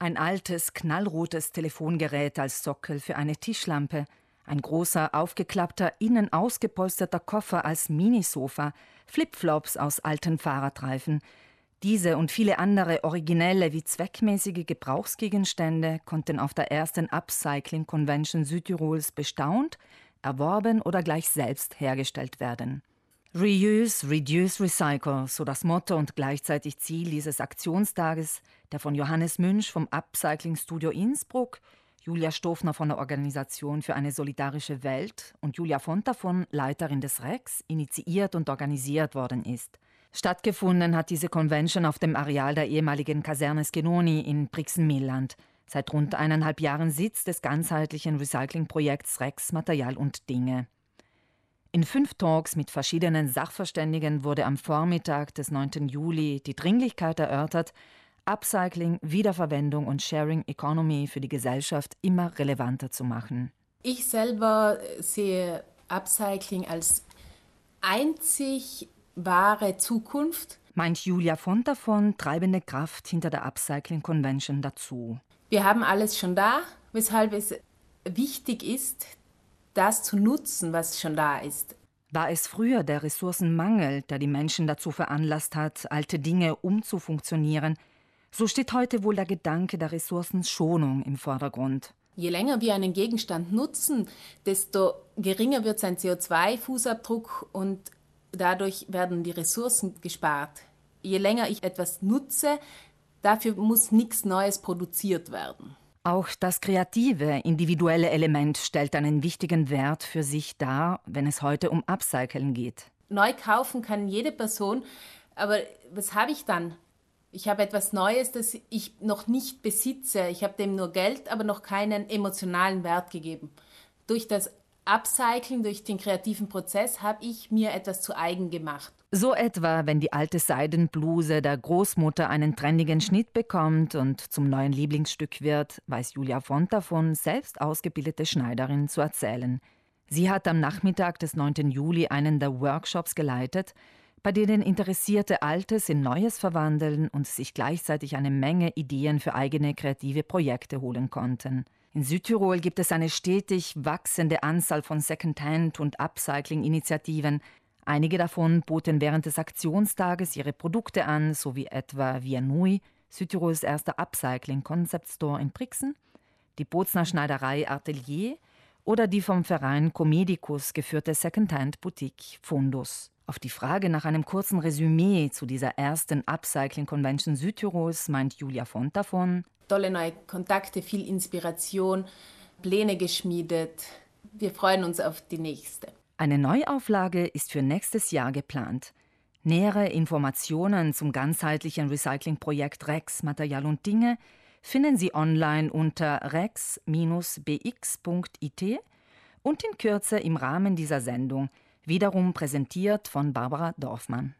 Ein altes, knallrotes Telefongerät als Sockel für eine Tischlampe, ein großer, aufgeklappter, innen ausgepolsterter Koffer als Minisofa, Flipflops aus alten Fahrradreifen. Diese und viele andere originelle wie zweckmäßige Gebrauchsgegenstände konnten auf der ersten Upcycling Convention Südtirols bestaunt, erworben oder gleich selbst hergestellt werden. Reuse, Reduce, Recycle, so das Motto und gleichzeitig Ziel dieses Aktionstages, der von Johannes Münch vom Upcycling Studio Innsbruck, Julia Stofner von der Organisation für eine solidarische Welt und Julia Fontafon, Leiterin des REX, initiiert und organisiert worden ist. Stattgefunden hat diese Convention auf dem Areal der ehemaligen Kaserne Skenoni in Brixen-Meland. Seit rund eineinhalb Jahren Sitz des ganzheitlichen Recyclingprojekts REX Material und Dinge. In fünf Talks mit verschiedenen Sachverständigen wurde am Vormittag des 9. Juli die Dringlichkeit erörtert, Upcycling, Wiederverwendung und Sharing Economy für die Gesellschaft immer relevanter zu machen. Ich selber sehe Upcycling als einzig wahre Zukunft. Meint Julia von davon, treibende Kraft hinter der Upcycling Convention dazu. Wir haben alles schon da, weshalb es wichtig ist, das zu nutzen, was schon da ist. War es früher der Ressourcenmangel, der die Menschen dazu veranlasst hat, alte Dinge umzufunktionieren, so steht heute wohl der Gedanke der Ressourcenschonung im Vordergrund. Je länger wir einen Gegenstand nutzen, desto geringer wird sein CO2-Fußabdruck und dadurch werden die Ressourcen gespart. Je länger ich etwas nutze, dafür muss nichts Neues produziert werden. Auch das kreative, individuelle Element stellt einen wichtigen Wert für sich dar, wenn es heute um Upcycling geht. Neu kaufen kann jede Person, aber was habe ich dann? Ich habe etwas Neues, das ich noch nicht besitze. Ich habe dem nur Geld, aber noch keinen emotionalen Wert gegeben. Durch das Upcycling, durch den kreativen Prozess habe ich mir etwas zu eigen gemacht. So etwa, wenn die alte Seidenbluse der Großmutter einen trendigen Schnitt bekommt und zum neuen Lieblingsstück wird, weiß Julia Font davon, selbst ausgebildete Schneiderin zu erzählen. Sie hat am Nachmittag des 9. Juli einen der Workshops geleitet, bei denen Interessierte Altes in Neues verwandeln und sich gleichzeitig eine Menge Ideen für eigene kreative Projekte holen konnten. In Südtirol gibt es eine stetig wachsende Anzahl von Secondhand- und Upcycling-Initiativen. Einige davon boten während des Aktionstages ihre Produkte an, so wie etwa Via Nui, Südtirols erster Upcycling-Concept-Store in Brixen, die Bozner Schneiderei Atelier oder die vom Verein Comedicus geführte Secondhand-Boutique Fundus. Auf die Frage nach einem kurzen Resümee zu dieser ersten Upcycling Convention Südtirols meint Julia Font davon. Tolle neue Kontakte, viel Inspiration, Pläne geschmiedet. Wir freuen uns auf die nächste. Eine Neuauflage ist für nächstes Jahr geplant. Nähere Informationen zum ganzheitlichen Recyclingprojekt Rex Material und Dinge finden Sie online unter rex-bx.it und in Kürze im Rahmen dieser Sendung – wiederum präsentiert von Barbara Dorfmann.